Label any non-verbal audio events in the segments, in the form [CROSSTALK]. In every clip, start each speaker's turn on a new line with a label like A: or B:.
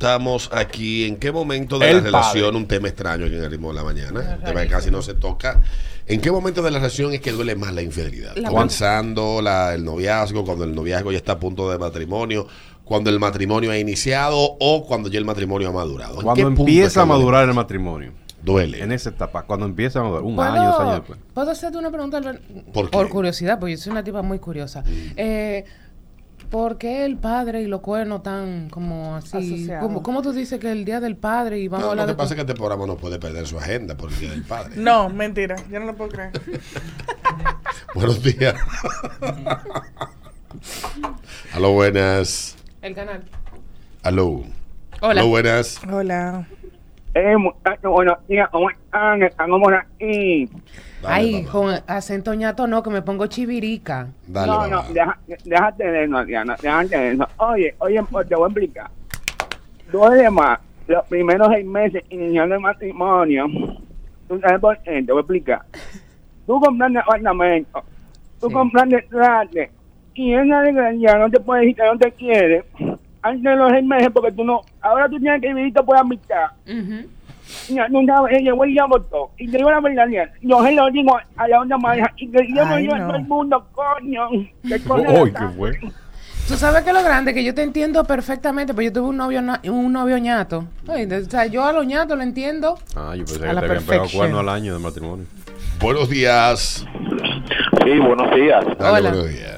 A: preguntamos aquí en qué momento de
B: El
A: la
B: padre.
A: relación, un tema extraño aquí en el ritmo de la mañana, tema que casi no se toca. ¿En qué momento de la relación es que duele más la infidelidad?
C: La-
A: Avanzando la- el noviazgo, cuando el noviazgo ya está a punto de matrimonio, cuando el matrimonio ha iniciado o cuando ya el matrimonio ha madurado. ¿En qué
B: Cuando empieza a madurar el matrimonio.
A: Duele.
B: En esa etapa, cuando empieza a madurar. Un
C: ¿Puedo,
B: año, dos años después.
C: ¿Puedo hacerte una pregunta?
A: ¿Por qué?
C: curiosidad, porque yo soy una tipa muy curiosa. Eh, ¿Por qué el padre y los cuernos tan como así?
D: Asociados.
C: ¿Cómo, cómo tú dices que el día del padre y vamos a
A: No,
C: hablar
A: lo que
C: de...
A: pasa es que este programa no puede perder su agenda por el Día del Padre. [LAUGHS]
D: No, mentira. Yo no lo puedo creer. [LAUGHS]
A: Buenos días. Aló, buenas.
C: El canal.
A: Aló.
C: Hola.
A: Aló, buenas.
D: Hola.
E: Eh, muchachos, buenos días, ¿cómo están? Estamos por aquí.
A: Dale,
C: Ay, con acento ñato no, que me pongo chivirica.
A: Dale,
E: no, no, deja- déjate de eso, Diana, déjate de eso. Oye, oye, pues te voy a explicar. Duele más los primeros seis meses iniciando el matrimonio. ¿Tú sabes por qué? Te voy a explicar. Tú compraste apartamento, tú
C: Sí.
E: compraste trate, y esa desgracia no te puede decir que no te quiere antes de los seis meses porque tú no... Ahora tú tienes que vivir por amistad.
C: Ujú.
E: Mira, no sabes, ya votó. Y te digo la verdad, yo se lo digo a la otra manera. Y que yo
D: Ay,
E: yo a
D: no.
E: todo el mundo, coño. Que coño
B: Uy, qué fue.
C: Tú sabes que lo grande, que yo te entiendo perfectamente, pero yo tuve un novio na- un novio ñato. O sea, yo a los ñatos lo entiendo.
B: Ah, yo pensé
C: A
B: que
C: la
B: te habían pegado cuerno al año de matrimonio.
A: Buenos días.
F: Sí, buenos días.
A: Dale,
C: Hola.
A: buenos días.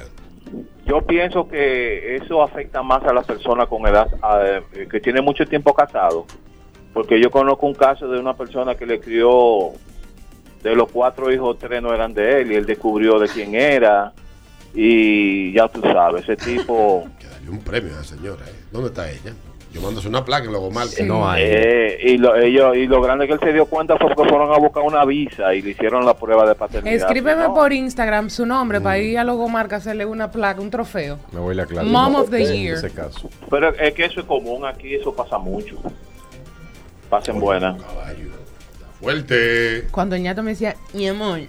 F: Yo pienso que eso afecta más a las personas con edad eh, que tienen mucho tiempo casado, porque yo conozco un caso de una persona que le crió de los cuatro hijos tres no eran de él y él descubrió de quién era y ya tú sabes ese tipo [LAUGHS]
A: Que darle un premio a esa señora. ¿eh? ¿Dónde está ella? Yo mando una placa y luego mal.
C: Sí.
B: No hay.
F: eh, y lo ellos y lo grande que él se dio cuenta fue que fueron a buscar una visa y le hicieron la prueba de paternidad.
C: Escríbeme
F: No.
C: por Instagram su nombre para ir a Logomarca hacerle una placa, un trofeo.
B: Me voy a aclarar.
C: Mom of the
B: En
C: year.
B: ese caso.
F: Pero es que eso es común aquí, eso pasa mucho. Pasen buenas.
A: Caballo. Fuerte.
C: Cuando el ñato me decía, mi amor. [LAUGHS]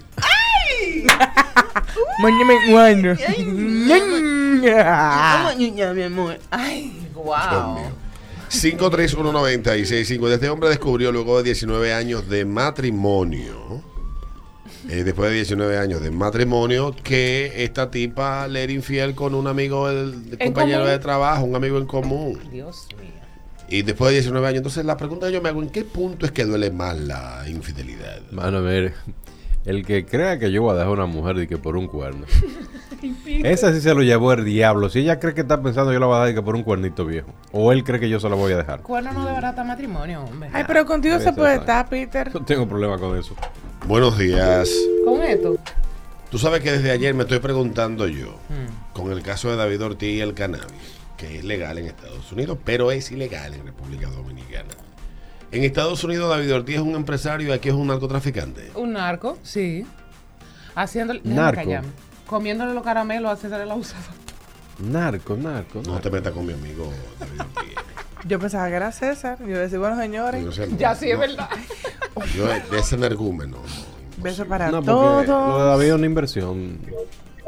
C: [LAUGHS] mi amor. Ay,
A: Dios
C: wow.
A: Mío. 5319650. Este hombre descubrió luego de 19 años de matrimonio, eh, después de 19 años de matrimonio, que esta tipa le era infiel con un amigo, el,
C: ¿En
A: compañero
C: común?
A: de trabajo, un amigo en común.
C: Dios mío.
A: Y después de 19 años, entonces la pregunta que yo me hago, ¿en qué punto es que duele más la infidelidad?
B: Mano, a ver. El que crea que yo voy a dejar a una mujer y que por un cuerno. [LAUGHS] Esa sí se lo llevó el diablo. Si ella cree que está pensando yo la voy a dejar y que por un cuernito viejo. O él cree que yo se la voy a dejar.
C: Cuerno no deberá estar matrimonio, hombre.
D: Ay, pero contigo se puede estar, Peter.
B: No tengo problema con eso.
A: Buenos días.
C: Con esto.
A: Tú sabes que desde ayer me estoy preguntando yo,
C: Mm.
A: con el caso de David Ortiz y el cannabis, que es legal en Estados Unidos, pero es ilegal en República Dominicana. En Estados Unidos David Ortiz es un empresario y aquí es un narcotraficante.
C: Un narco, sí. Haciéndole.
B: Narco.
C: Comiéndole los caramelos, haciéndole la usada.
B: Narco, narco.
A: No
B: narco.
A: te metas con mi amigo David Ortiz. [LAUGHS]
D: Yo pensaba que era César. Yo decía, bueno, señores,
A: sé, no,
C: Ya sí, es
A: no,
C: verdad. [LAUGHS]
A: Yo de ese energúmeno. no,
D: beso para
B: No, porque lo de
D: todos.
B: David es una inversión.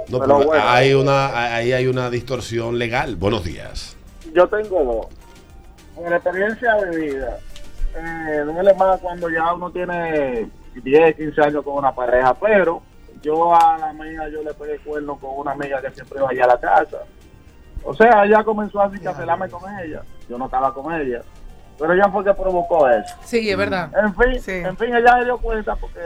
A: No,
E: Pero
A: pero
E: bueno.
A: hay una, ahí hay una distorsión legal. Buenos días.
E: Yo tengo dos. Con la experiencia de vida, eh, duele más cuando ya uno tiene 10, 15 años con una pareja, pero yo a la amiga yo le pegué cuerno con una amiga que siempre iba allá a la casa. O sea, ella comenzó a celarme con ella. Yo no estaba con ella. Pero ella fue que provocó eso.
C: Sí, es verdad.
E: En fin,
D: Sí.
E: en fin, ella se dio cuenta porque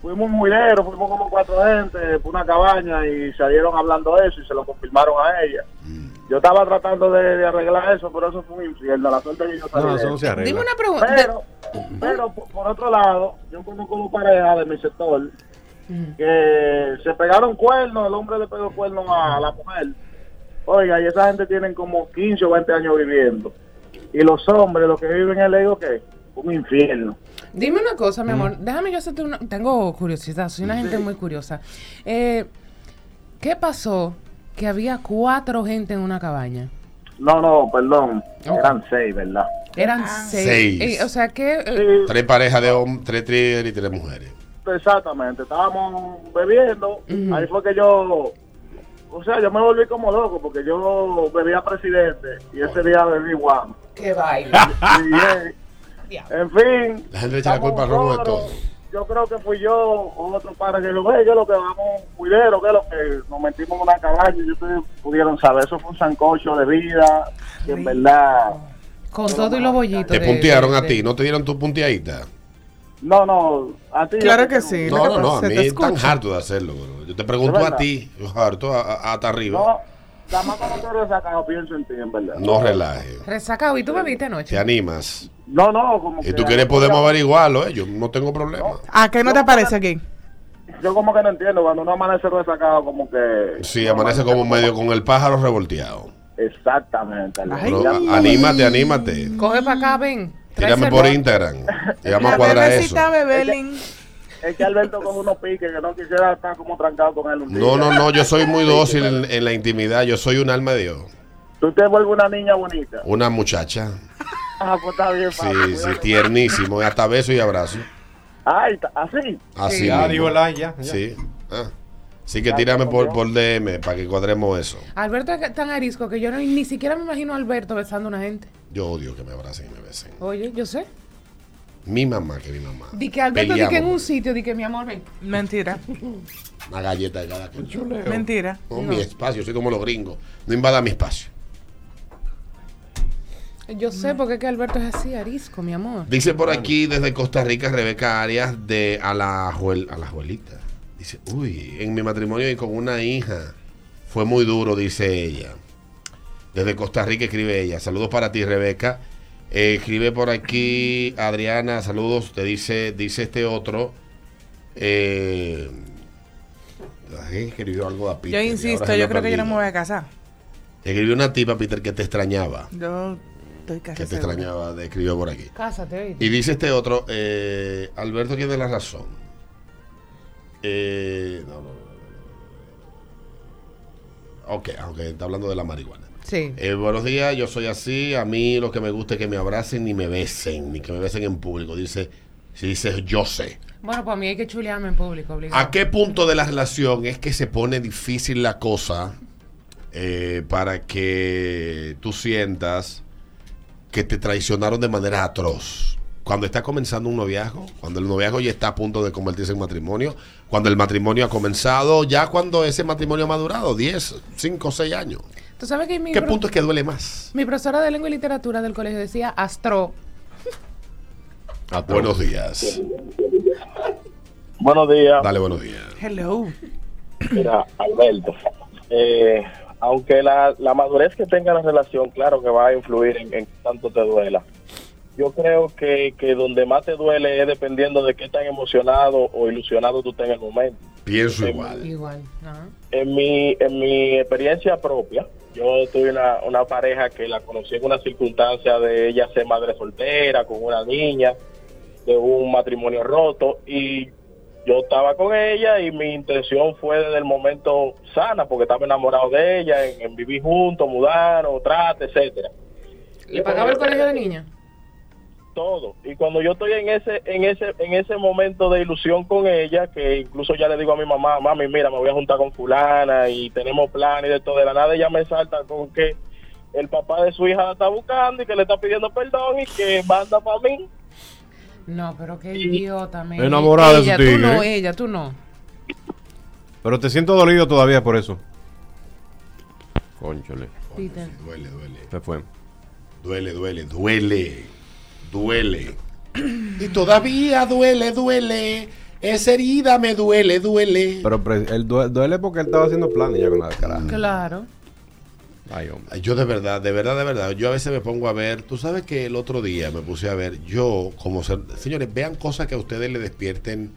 E: fuimos muy leros, fuimos como cuatro gente por una cabaña y salieron hablando de eso y se lo confirmaron a ella. Yo estaba tratando de, de arreglar eso, pero eso fue un infierno. La suerte que yo salí
B: No, eso no se arregla.
C: Dime una pregunta.
E: Pero, pero por, por otro lado, yo conozco una pareja de mi sector que se pegaron cuernos, el hombre le pegó cuernos a la mujer. Oiga, y esa gente tienen como 15 o 20 años viviendo. Y los hombres, los que viven en el ego, ¿qué? Un infierno.
C: Dime una cosa, mi amor. Déjame yo hacerte una. Tengo curiosidad, soy una gente muy curiosa. Eh, ¿Qué pasó que había cuatro gente en una cabaña?
E: No, no, perdón. Eran seis, ¿verdad?
C: Eran
D: Ah.
C: seis.
A: Seis.
C: Eh, o sea que. eh,
E: Sí,
A: Tres parejas de hombres, tres tigres y tres mujeres.
E: exactamente. Estábamos bebiendo. Ahí fue que yo... O sea, yo me volví como loco porque yo bebía presidente y ese día bebí guam.
C: Qué baila.
E: Y, eh, en fin.
A: La gente echa la culpa a Romo de todo.
E: Yo creo que fui yo o otro para que lo ve, yo lo que vamos, cuidero, que lo que nos metimos en una cabaña y ustedes pudieron saber, eso fue un sancocho de vida, que en verdad,
C: Con todo y los bollitos.
A: Te
C: de-
A: puntearon
C: de-
A: a ti, ¿no te dieron tu punteadita?
E: no, no, a ti.
D: Claro que sí.
A: No, no, a mí es tan harto de hacerlo. bro. Yo te pregunto
E: ¿De
A: a ti, harto hasta arriba.
E: No, nada más cuando te resacado pienso en ti, en verdad.
A: No relaje.
C: Resacado. ¿Y tú bebiste anoche?
A: Te animas.
E: No, no, como
A: Si tú quieres podemos averiguarlo, ¿eh? Yo no tengo problema.
D: ¿A qué no te parece aquí?
E: Yo como que no entiendo, cuando uno amanece resacado, como que...
A: Sí, amanece como medio con el pájaro revolteado.
E: Exactamente.
D: Ay.
A: Anímate, anímate.
C: Coge para acá, ven.
A: Tírame por. Instagram. Y vamos a
D: La
A: cuadrar eso.
E: Es que Alberto con unos piques que no quisiera estar como trancado con él un día.
A: No, no, no, yo soy muy dócil en, en la intimidad. Yo soy un alma de Dios.
E: Tú te vuelves una niña bonita.
A: Una muchacha. [LAUGHS]
E: Ah, pues está bien,
A: Sí, sí, tiernísimo. Y hasta beso y abrazo.
E: Ay, ta- así.
A: Así
B: Ya,
A: mismo.
B: digo la, ya. ya.
A: Sí. Ah. Así que tírame por, por DM para que cuadremos eso.
C: Alberto es tan arisco que yo no- ni siquiera me imagino a Alberto besando a una gente.
A: Yo odio que me abracen y me besen.
C: Oye, yo sé.
A: Mi mamá que mi mamá.
C: Di que Alberto di que en un sitio, di que mi amor, ven.
D: Mentira.
A: Una galleta de cada quien.
D: Mentira.
A: No, mi espacio, soy como los gringos. No invada mi espacio.
C: Yo sé porque es que Alberto es así, arisco, mi amor.
A: Dice por aquí desde Costa Rica Rebeca Arias de a la Juel- a la Juelita. Dice, uy, en mi matrimonio y con una hija fue muy duro, dice ella. Desde Costa Rica escribe ella. Saludos para ti, Rebeca. Eh, escribe por aquí Adriana, saludos. Te dice, dice este otro. Eh, escribió algo a Peter,
D: Yo insisto, yo creo que yo no me voy a casar.
A: Escribió una tipa, Peter, que te extrañaba.
D: Yo estoy casi
A: Que te
D: segura.
A: extrañaba, de- escribió por aquí.
C: Cásate, oíste.
A: Y dice este otro, eh, Alberto tiene la razón. Eh, no, no, no. Ok, aunque está hablando de la marihuana.
C: Sí.
A: Eh, buenos días, yo soy así. A mí lo que me gusta es que me abracen ni me besen, ni que me besen en público. Dice, si dices yo sé.
C: Bueno, pues a mí hay que chulearme en público, obligado.
A: ¿A qué punto de la relación es que se pone difícil la cosa eh, para que tú sientas que te traicionaron de manera atroz? Cuando está comenzando un noviazgo, cuando el noviazgo ya está a punto de convertirse en matrimonio, cuando el matrimonio ha comenzado, ya cuando ese matrimonio ha madurado, 10, 5, 6 años.
C: Tú sabes que mi,
A: ¿Qué punto es que duele más?
C: mi profesora de lengua y literatura del colegio decía astro.
A: Buenos días.
E: Buenos días.
A: Dale buenos días.
D: Hello.
E: Mira, Alberto, eh, aunque la, la madurez que tenga la relación, claro que va a influir en, en tanto te duela. Yo creo que, que donde más te duele es dependiendo de qué tan emocionado o ilusionado tú estés en el momento.
A: Pienso igual.
C: Igual. Ajá.
E: En mi, en mi experiencia propia, yo tuve una, una pareja que la conocí en una circunstancia de ella ser madre soltera, con una niña, de un matrimonio roto, y yo estaba con ella y mi intención fue desde el momento sana, porque estaba enamorado de ella, en, en vivir juntos, mudarnos, trate, etcétera.
C: ¿Le pagaba el colegio de niña?
E: todo. Y cuando yo estoy en ese en ese en ese momento de ilusión con ella que incluso ya le digo a mi mamá mami mira me voy a juntar con fulana y tenemos planes y de todo de la nada ella me salta con que el papá de su hija la está buscando y que le está pidiendo perdón y que manda para mí
C: No, pero qué idiota, me.
B: Enamorada de su
C: ella,
B: tigre.
C: Tú no, ella, tú no.
B: Pero te siento dolido todavía por eso. Conchole.
C: Peter.
A: Duele, duele.
B: Se fue.
A: Duele, duele, duele. Duele. Y todavía duele, duele. Esa herida me duele, duele.
B: Pero pre- él due- duele porque él estaba haciendo planes ya con la caraja.
C: Claro.
B: Ay, hombre.
A: Ay, Yo de verdad, de verdad, de verdad, yo a veces me pongo a ver, tú sabes que el otro día me puse a ver, yo como ser, señores, vean cosas que a ustedes le despierten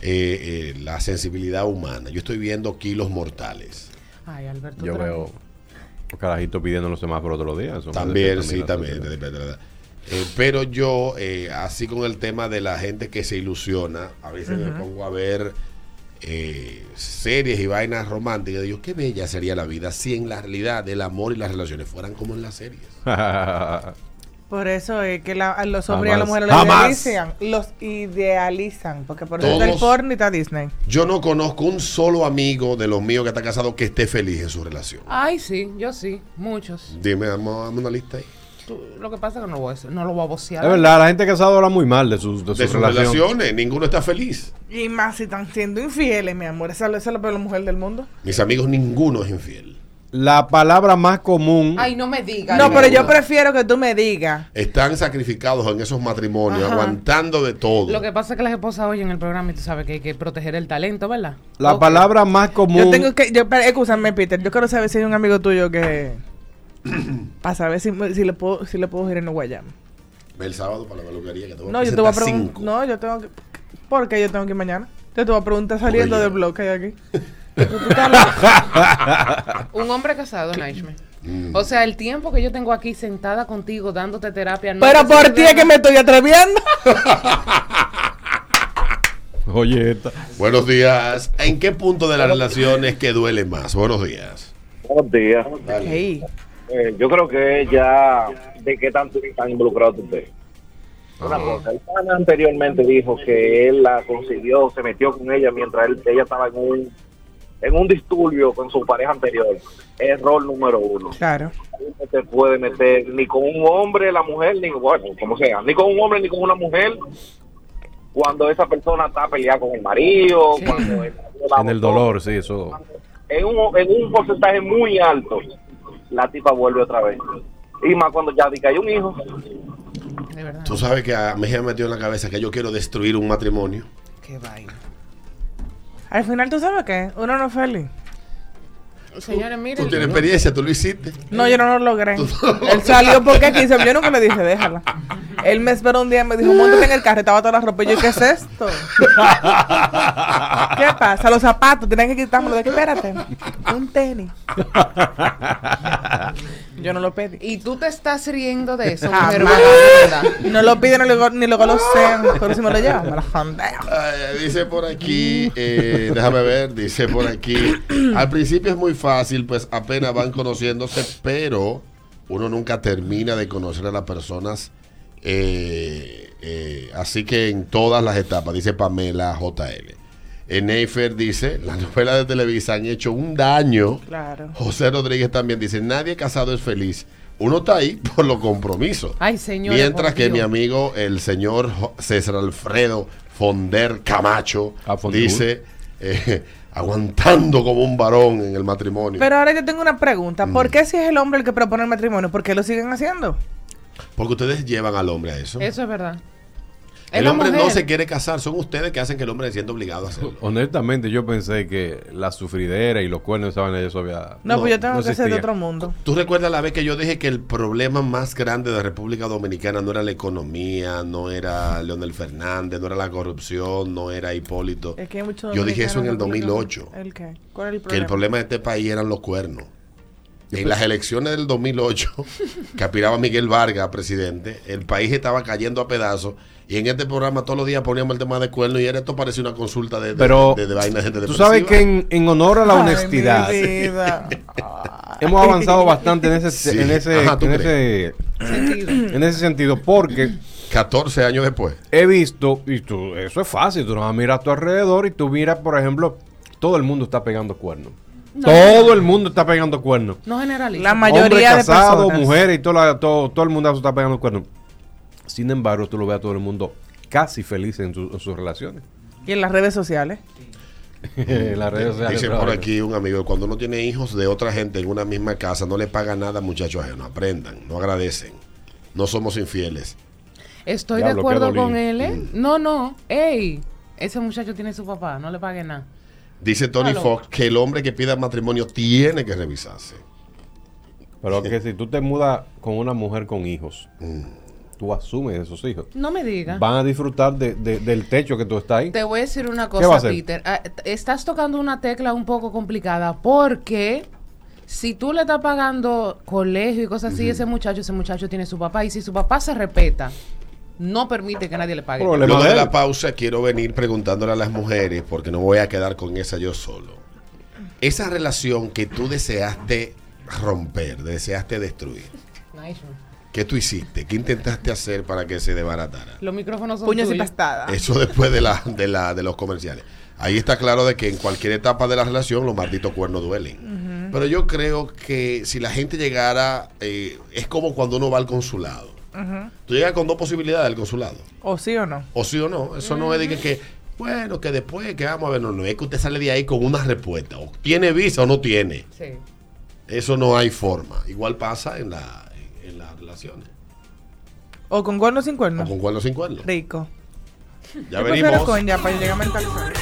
A: eh, eh, la sensibilidad humana. Yo estoy viendo kilos mortales.
C: Ay, Alberto.
B: Yo veo
C: vez.
B: un carajito pidiendo los semáforos todos los días. Eso me
A: También, sí, también.
B: sensibilidad.
A: de- de- de- de- Eh, pero yo, eh, así con el tema de la gente que se ilusiona, a veces me pongo a ver eh, series y vainas románticas. Digo, qué bella sería la vida si en la realidad el amor y las relaciones fueran como en las series. [LAUGHS]
D: Por eso es que la- a los hombres y a las mujeres los idealizan. Los idealizan. Porque por eso está el porno y está Disney.
A: Yo no conozco un solo amigo de los míos que está casado que esté feliz en su relación.
C: Ay, sí, yo sí. Muchos.
A: Dime, dame, dame una lista ahí.
C: Tú- lo que pasa es que no, lo voy a, no lo voy a vocear.
B: Es verdad, la gente casada habla muy mal de sus, de
A: De
B: sus
A: sus
B: relaciones.
A: relaciones, ninguno está feliz.
D: Y más si están siendo infieles, mi amor. Esa, esa es la peor mujer del mundo.
A: Mis amigos, ninguno es infiel.
B: La palabra más común.
C: Ay, no me digas.
D: No, pero yo prefiero que tú me digas.
A: Están sacrificados en esos matrimonios,
C: Ajá.
A: aguantando de todo.
C: Lo que pasa es que las esposas oyen el programa y tú sabes que hay que proteger el talento, ¿verdad?
B: La palabra más común.
D: Yo tengo que. Yo, pero, escúchame, Peter. Yo quiero saber si hay un amigo tuyo que. [CLEARS THROAT] para saber si, si le puedo si le puedo ir en Guayama.
A: Ve el sábado para la peluquería que te voy a
D: No, yo te voy a preguntar. No, yo tengo que. ¿Por qué yo tengo que ir mañana? Yo te voy a preguntar saliendo del blog que hay aquí. [LAUGHS] [LAUGHS]
C: Un hombre casado, Naishme.
A: Mm.
C: O sea, el tiempo que yo tengo aquí sentada contigo dándote terapia. no
D: Pero por ti es que me estoy atreviendo. [LAUGHS]
B: Oye, esta.
A: Buenos días. ¿En qué punto de la relación es que duele más? Buenos días.
F: Buenos días.
D: Hey.
F: Eh, yo creo que ya de qué tanto están involucrados ustedes. Una cosa, el pana anteriormente dijo que él la consiguió, se metió con ella mientras él- ella estaba en un en un disturbio con su pareja anterior. Error número uno.
D: Claro.
F: No te puede meter ni con un hombre, la mujer, ni bueno, como sea, ni con un hombre ni con una mujer cuando esa persona está peleada con el marido,
C: Sí.
F: cuando el marido la
B: En el dolor, sí, eso.
F: en un, en un porcentaje muy alto, la tipa vuelve otra vez. Y más cuando ya di que hay un hijo.
C: De verdad.
A: Tú sabes que a mí me metió en la cabeza que yo quiero destruir un matrimonio.
C: Qué vaina.
D: Al final, ¿tú sabes qué? Uno no es feliz.
C: Señores,
A: Tú
C: miren.
A: tienes experiencia, tú lo hiciste.
D: No, yo no lo logré. Él salió porque quiso. Yo nunca le dije, déjala. Él me esperó un día y me dijo, montate en el carro. Estaba toda la ropa. Y yo, ¿qué es esto? [LAUGHS] ¿Qué pasa? Los zapatos, tienen que quitármelo. De que, espérate. Un tenis. Yo no lo pedí.
C: Y tú te estás riendo de eso, mujer vagabunda.
D: No lo pide ni lo, ni lo golosea. Pero si me lo lleva, me lo.
A: Ay, dice por aquí, eh, déjame ver, dice por aquí. Al principio es muy fácil, pues apenas van conociéndose, pero uno nunca termina de conocer a las personas. Eh, eh, así que en todas las etapas, dice Pamela JL. En Neifer dice, las novelas de Televisa han hecho un daño.
D: Claro.
A: José Rodríguez también dice, nadie casado es feliz. Uno está ahí [LAUGHS] por los compromisos.
C: Ay, señor.
A: Mientras que mi amigo, el señor César Alfredo Fonder Camacho, dice, eh, [LAUGHS] aguantando como un varón en el matrimonio.
D: Pero ahora yo tengo una pregunta. ¿Por
A: Mm.
D: qué si es el hombre el que propone el matrimonio? ¿Por qué lo siguen haciendo?
A: Porque ustedes llevan al hombre a eso.
C: Eso es verdad.
A: El hombre no se quiere casar, son ustedes que hacen que el hombre se sienta obligado a hacerlo. [LAUGHS]
B: Honestamente, yo pensé que la sufridera y los cuernos estaban eso había.
D: No,
A: No,
D: pues yo tengo
B: no
D: que ser de otro mundo.
A: ¿Tú recuerdas la vez que yo dije que el problema más grande de República Dominicana no era la economía, no era Leonel Fernández, no era la corrupción, no era Hipólito?
D: Es que hay muchos
A: Yo dije eso en el
D: dominicanos
A: 2008.
D: ¿El qué? ¿Cuál es el
A: que
D: problema?
A: el problema de este país eran los cuernos. En las elecciones del 2008, [LAUGHS] que aspiraba Miguel Vargas a presidente, el país estaba cayendo a pedazos. Y en este programa todos los días poníamos el tema de cuernos y era esto parecía una consulta de, de,
B: Pero
A: de- de vaina de gente
B: tú sabes que en, en honor a la honestidad [LAUGHS] hemos avanzado bastante en ese,
A: Sí.
B: en ese,
A: Ajá, ¿tú
B: en ese,
C: Sentido.
B: en ese sentido, porque
A: 14 años después.
B: he visto, y tú, eso es fácil, tú no miras a tu alrededor y tú miras, por ejemplo, todo el mundo está pegando cuernos.
C: No.
B: Todo el mundo está pegando cuernos.
C: No generaliza.
D: La mayoría
B: Hombres
D: de
B: casados,
D: personas.
B: mujeres y todo, la- todo, todo el mundo está pegando cuernos. Sin embargo, tú lo ves a todo el mundo casi feliz en, su- en sus relaciones.
D: Y en las redes sociales.
B: En [LAUGHS] las redes sociales,
A: Dice por aquí un amigo, cuando uno tiene hijos de otra gente en una misma casa, no le paga nada a muchachos ajenos. Aprendan, no agradecen. No somos infieles.
C: Estoy
B: Diablo,
C: de acuerdo con él, ¿eh?
A: Mm.
C: No, no. Ey, ese muchacho tiene su papá, no le pague nada.
A: Dice Tony. Fox que el hombre que pida matrimonio tiene que revisarse.
B: Pero que si tú te mudas con una mujer con hijos,
A: Mm.
B: tú asumes esos hijos.
C: No me digas.
B: Van a disfrutar de- de- del techo que tú estás ahí.
C: Te voy a decir una
B: ¿Qué va a
C: cosa,
B: hacer?
C: Peter. Ah, Estás tocando una tecla un poco complicada porque si tú le estás pagando colegio y cosas así, ese muchacho, ese muchacho tiene su papá y si su papá se respeta, no permite que nadie le pague.
B: Problema
A: Luego
B: de
A: la pausa quiero venir preguntándole a las mujeres, porque no voy a quedar con esa yo solo. Esa relación que tú deseaste romper, deseaste destruir,
C: Nice.
A: ¿qué tú hiciste? ¿Qué intentaste hacer para que se desbaratara?
C: Los micrófonos son
D: Puños y pastadas.
A: Eso después de, la, de, la, de los comerciales. Ahí está claro de que en cualquier etapa de la relación los malditos cuernos duelen. Pero yo creo que si la gente llegara, eh, es como cuando uno va al consulado. Tú llegas con dos posibilidades al consulado.
D: O sí o no.
A: O sí o no. Eso no es de que, que, bueno, que después, que vamos a ver, no, no es que usted sale de ahí con una respuesta. O tiene visa o no tiene.
C: Sí.
A: Eso no hay forma. Igual pasa en, la, en, en las relaciones.
D: O con cuerno o sin
A: O
D: cuerno.
A: con cuerno o sin cuerno.
D: Rico.
A: Ya
D: Yo
A: venimos.
D: con ya para llegar a mentalizar.